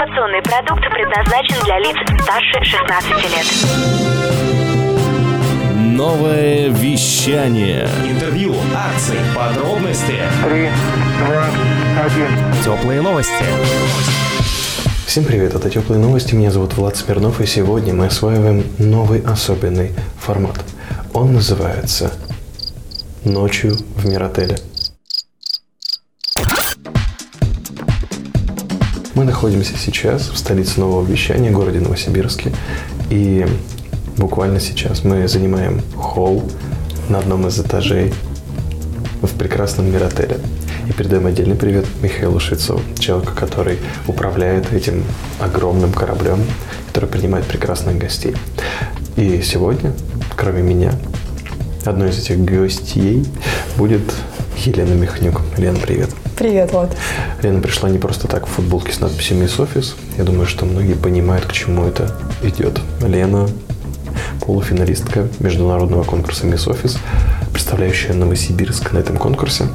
Информационный продукт предназначен для лиц старше 16 лет. Новое вещание. Интервью, акции, подробности. Три, два, один. Теплые новости. Всем привет, это Теплые новости, меня зовут Влад Смирнов, и сегодня мы осваиваем новый особенный формат. Он называется «Ночью в Миротеле». Мы находимся сейчас в столице нового вещания, городе Новосибирске, и буквально сейчас мы занимаем холл на одном из этажей в прекрасном Миротеле. И передаем отдельный привет Михаилу Швецову, человеку, который управляет этим огромным кораблем, который принимает прекрасных гостей. И сегодня, кроме меня, одной из этих гостей будет Елена Михнюк. Лена, привет. Привет, Влад. Лена пришла не просто так в футболке с надписью «Мисс Офис». Я думаю, что многие понимают, к чему это идет. Лена – полуфиналистка международного конкурса «Мисс Офис», представляющая Новосибирск на этом конкурсе.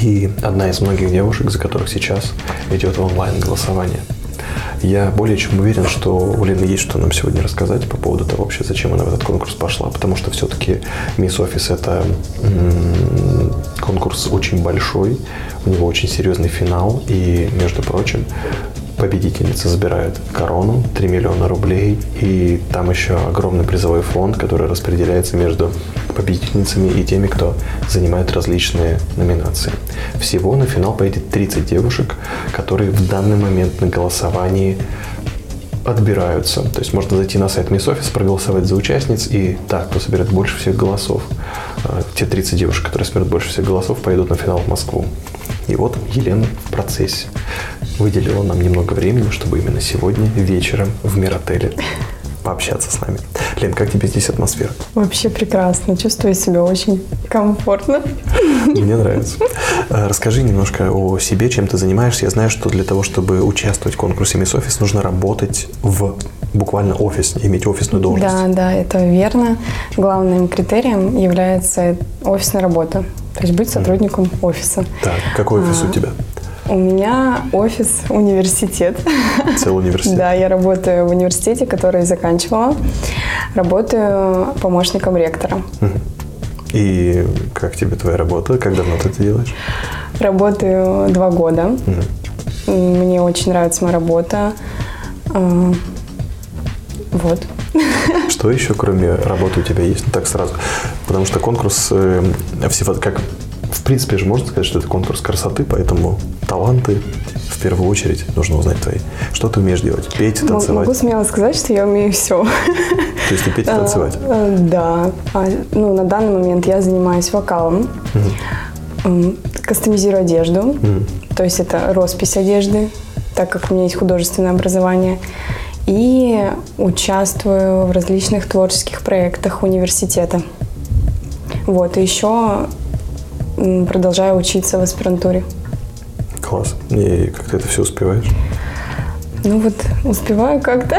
И одна из многих девушек, за которых сейчас идет онлайн-голосование. Я более чем уверен, что у Лены есть что нам сегодня рассказать по поводу того, вообще, зачем она в этот конкурс пошла. Потому что все-таки Мисс Офис – это конкурс очень большой, у него очень серьезный финал. И, между прочим, победительница забирает корону, 3 миллиона рублей, и там еще огромный призовой фонд, который распределяется между победительницами и теми, кто занимает различные номинации. Всего на финал поедет 30 девушек, которые в данный момент на голосовании отбираются. То есть можно зайти на сайт Miss Office, проголосовать за участниц, и так, кто соберет больше всех голосов, э, те 30 девушек, которые соберут больше всех голосов, поедут на финал в Москву. И вот Елена в процессе выделила нам немного времени, чтобы именно сегодня вечером в Миротеле пообщаться с нами. Лен, как тебе здесь атмосфера? Вообще прекрасно. Чувствую себя очень комфортно. Мне нравится. Э, расскажи немножко о себе, чем ты занимаешься. Я знаю, что для того, чтобы участвовать в конкурсе Miss Office, нужно работать в буквально офис, иметь офисную должность. Да, да, это верно. Главным критерием является офисная работа. То есть быть сотрудником офиса. Так, какой офис А, у тебя? У меня офис университет. Целый университет? Да, я работаю в университете, который заканчивала. Работаю помощником ректора. И как тебе твоя работа? Как давно ты это делаешь? Работаю два года. Мне очень нравится моя работа. А, Вот. Что еще, кроме работы, у тебя есть? Ну, так сразу. Потому что конкурс э, всего как... В принципе же можно сказать, что это конкурс красоты, поэтому таланты в первую очередь нужно узнать твои. Что ты умеешь делать? Петь, танцевать? Могу смело сказать, что я умею все. То есть и петь, и танцевать? Да. А, Ну, на данный момент я занимаюсь вокалом, кастомизирую одежду, то есть это роспись одежды, так как у меня есть художественное образование, и участвую в различных творческих проектах университета. Вот, и еще продолжаю учиться в аспирантуре. Класс. И как ты это все успеваешь? Ну вот, успеваю как-то.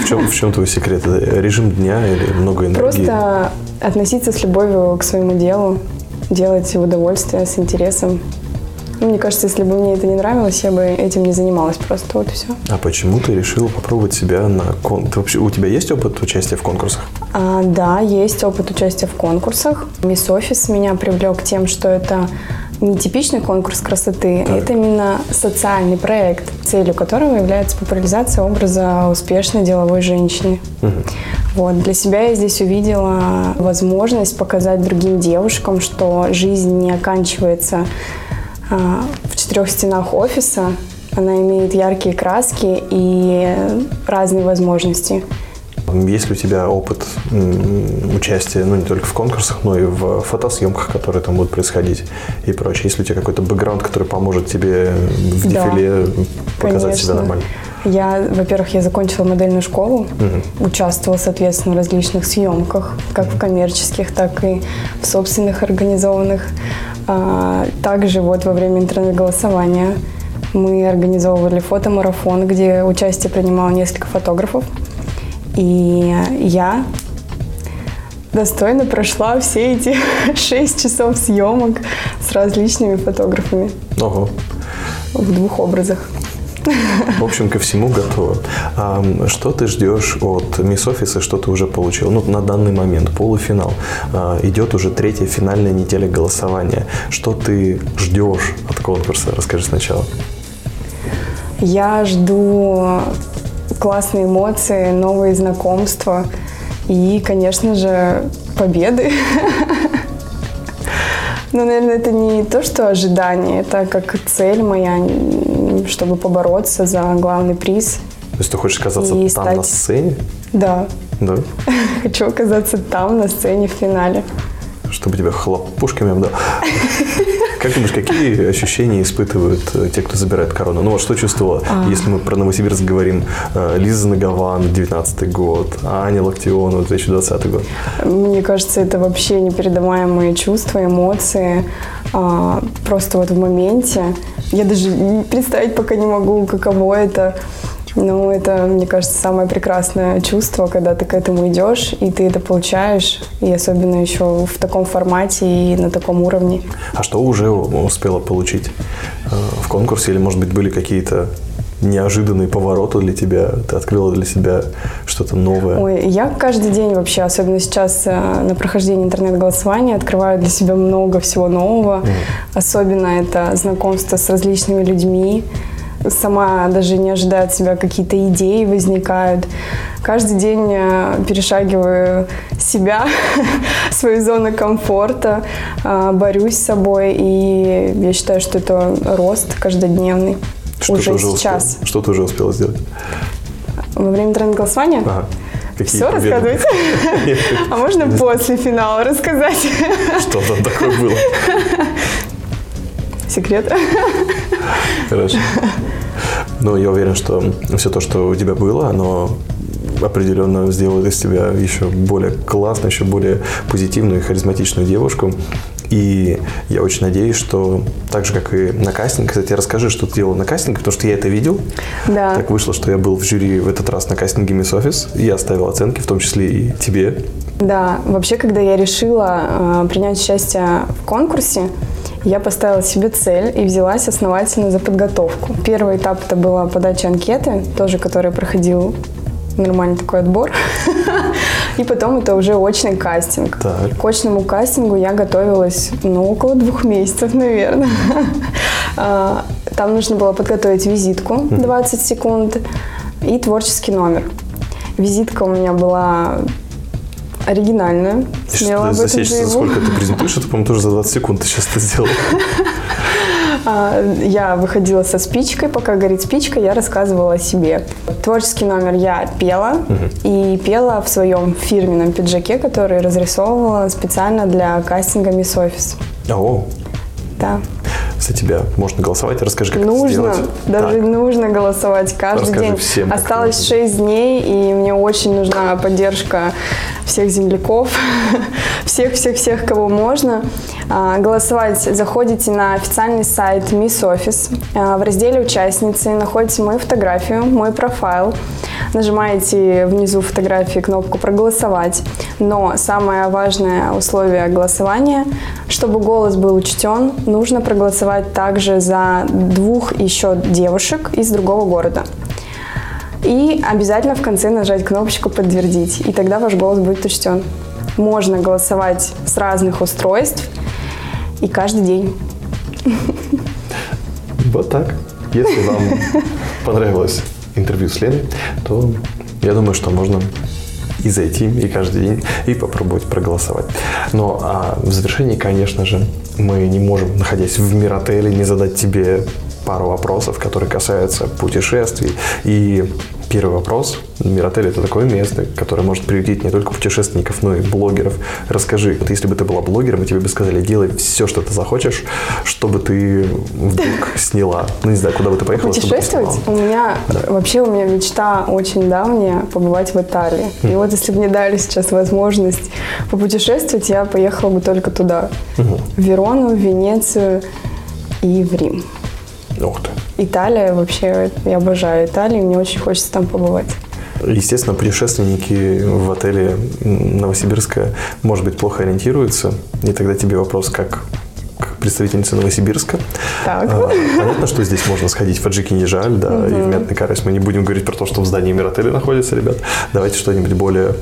В чем, в чем твой секрет? Это режим дня или много энергии? Просто относиться с любовью к своему делу, делать в удовольствие, с интересом. Ну, мне кажется, если бы мне это не нравилось, я бы этим не занималась просто, вот и все. А почему ты решил попробовать себя на кон... Ты вообще, у тебя есть опыт участия в конкурсах? А, да, есть опыт участия в конкурсах. Мисс Офис меня привлек тем, что это не типичный конкурс красоты, а это именно социальный проект, целью которого является популяризация образа успешной деловой женщины. Вот. Для себя я здесь увидела возможность показать другим девушкам, что жизнь не оканчивается а, в четырех стенах офиса. Она имеет яркие краски и разные возможности. Есть ли у тебя опыт участия, ну, не только в конкурсах, но и в фотосъемках, которые там будут происходить и прочее? Есть ли у тебя какой-то бэкграунд, который поможет тебе в Да, дефиле показать себя Конечно. нормально? Я, во-первых, я закончила модельную школу, участвовала, соответственно, в различных съемках, как в коммерческих, так и в собственных организованных. А, Также вот во время интернет-голосования мы организовывали фотомарафон, где участие принимало несколько фотографов. И я достойно прошла все эти шесть часов съемок с различными фотографами Ого. в двух образах. В общем, ко всему готово. А, что ты ждешь от Мисс Офиса, что ты уже получил? Ну, на данный момент полуфинал. А, идет уже третья финальная неделя голосования. Что ты ждешь от конкурса? Расскажи сначала. Я жду классные эмоции, новые знакомства и, конечно же, победы. Ну, наверное, это не то, что ожидание, это как цель моя, чтобы побороться за главный приз. То есть ты хочешь оказаться И там стать- на сцене? Да, Да? хочу оказаться там, на сцене в финале. Чтобы тебя хлопушками обдал. Как думаешь, какие ощущения испытывают э, те, кто забирает корону? Ну вот что чувствовала, А. если мы про Новосибирск говорим, э, Лиза Нагован, 19 год, Аня Локтионова, 2020 год. Мне кажется, это вообще непередаваемые чувства, эмоции. А, Просто вот в моменте. Я даже представить пока не могу, каково это. Но это, мне кажется, самое прекрасное чувство, когда ты к этому идешь, и ты это получаешь, и особенно еще в таком формате и на таком уровне. А что уже успела получить э, в конкурсе? Или, может быть, были какие-то неожиданные повороты для тебя? Ты открыла для себя что-то новое? Ой, я каждый день вообще, особенно сейчас э, на прохождении интернет-голосования, открываю для себя много всего нового. Особенно это знакомство с различными людьми. Сама даже не ожидая от себя какие-то идеи возникают. Каждый день э, перешагиваю себя, свою зону комфорта, э, борюсь с собой. И я считаю, что это рост каждодневный. Что уже успела- сейчас. что ты уже успела сделать? Во время интернет-голосования? Ага. Какие Все победы? рассказывать? А можно после финала рассказать? Что там такое было? Секрет. Хорошо. Но я уверен, что все то, что у тебя было, оно определенно сделает из тебя еще более классную, еще более позитивную и харизматичную девушку. И я очень надеюсь, что так же, как и на кастинг, кстати, расскажи, что ты делал на кастинге, потому что я это видел. Да. Так вышло, что я был в жюри в этот раз на кастинге Miss Office, и я ставил оценки, в том числе и тебе. Да, вообще, когда я решила э, принять участие в конкурсе, я поставила себе цель и взялась основательно за подготовку. Первый этап это была подача анкеты, тоже который проходил нормальный такой отбор. И потом это уже очный кастинг. Так. К очному кастингу я готовилась, ну, около двух месяцев, наверное. А, Там нужно было подготовить визитку 20 секунд и творческий номер. Визитка у меня была оригинальная, смело об этом сечь, за сколько ты презентуешь, это, по-моему, тоже за 20 секунд ты сейчас это сделал. А, Я выходила со спичкой, пока горит спичка, я рассказывала о себе. Творческий номер я пела, и пела в своем фирменном пиджаке, который разрисовывала специально для кастинга Miss Office. О, Да. За тебя можно голосовать. Расскажи, как это нужно, сделать. даже Так. нужно голосовать каждый Расскажи день. всем, Осталось это 6 дней, и мне очень нужна поддержка всех земляков, всех-всех-всех, кого можно. А, Голосовать заходите на официальный сайт Miss Office. А, В разделе «Участницы» находите мою фотографию, мой профайл. Нажимаете внизу фотографии кнопку «Проголосовать». Но самое важное условие голосования, чтобы голос был учтен, нужно проголосовать также за двух еще девушек из другого города. И обязательно в конце нажать кнопочку «Подтвердить», и тогда ваш голос будет учтен. Можно голосовать с разных устройств и каждый день. Вот так. Если вам понравилось интервью с Леной, то я думаю, что можно и зайти, и каждый день, и попробовать проголосовать. Но а в завершении, конечно же, мы не можем, находясь в Миротеле, не задать тебе пару вопросов, которые касаются путешествий. И первый вопрос. Миротель – это такое место, которое может приютить не только путешественников, но и блогеров. Расскажи, вот если бы ты была блогером, и тебе бы сказали, делай все, что ты захочешь, чтобы ты вдруг сняла. Ну, не знаю, куда бы ты поехала, Путешествовать? У меня вообще у меня мечта очень давняя побывать в Италии. И вот если бы мне дали сейчас возможность попутешествовать, я поехала бы только туда. В Верону, в Венецию и в Рим. Ух ты. Италия вообще, я обожаю Италию, мне очень хочется там побывать. Естественно, путешественники в отеле Новосибирска, может быть, плохо ориентируются. И тогда тебе вопрос, как, представительница Новосибирска. Так. А, Понятно, что здесь можно сходить в Аджики не жаль, да, и в Мятный Карась. Мы не будем говорить про то, что в здании Миротеля находится, ребят. Давайте что-нибудь более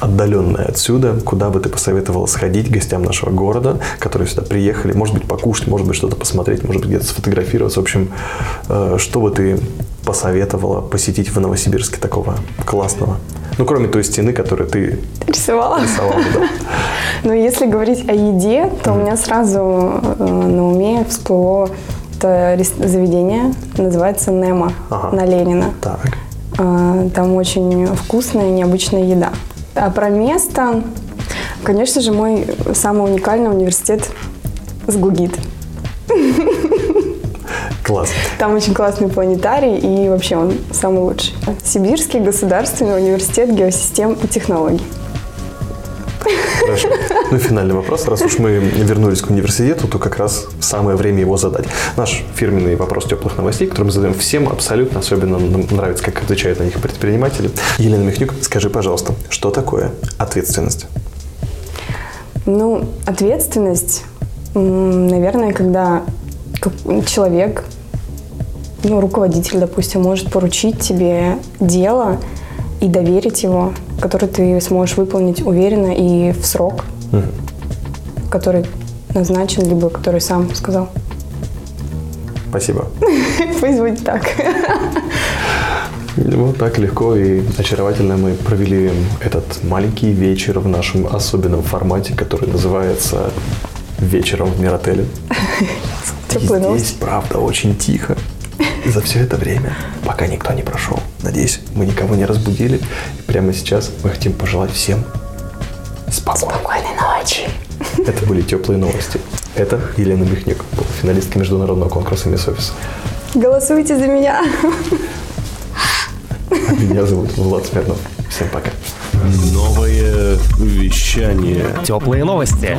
отдаленное отсюда, куда бы ты посоветовал сходить гостям нашего города, которые сюда приехали, может быть, покушать, может быть, что-то посмотреть, может быть, где-то сфотографироваться. В общем, э, что бы ты посоветовала посетить в Новосибирске такого классного? Ну, кроме той стены, которую ты Рисовала. рисовала, да. Но если говорить о еде, то у меня сразу э, на уме всплыло это заведение, называется Немо на Ленина. Так. А, Там очень вкусная, необычная еда. А про место, конечно же, мой самый уникальный университет СГУГИТ. Класс. Там очень классный планетарий, и вообще он самый лучший. Сибирский государственный университет геосистем и технологий. Хорошо. Ну и финальный вопрос. Раз уж мы вернулись к университету, то как раз самое время его задать. Наш фирменный вопрос теплых новостей, который мы задаем всем абсолютно, особенно нам нравится, как отвечают на них предприниматели. Елена Михнюк, скажи, пожалуйста, что такое ответственность? Ну, ответственность, наверное, когда человек, ну, руководитель, допустим, может поручить тебе дело и доверить его, которое ты сможешь выполнить уверенно и в срок, который назначен, либо который сам сказал. Спасибо. Пусть будет так. Вот так легко и очаровательно мы провели этот маленький вечер в нашем особенном формате, который называется «Вечером в Миротеле». Теплые И здесь, правда, очень тихо. И за все это время, пока никто не прошел, надеюсь, мы никого не разбудили. И прямо сейчас мы хотим пожелать всем спокойной. Это были теплые новости. Это Елена Михнюк, финалистка международного конкурса Мисс Офис. Голосуйте за меня. А Меня зовут Влад Смирнов. Всем пока. Новое вещание. Теплые новости.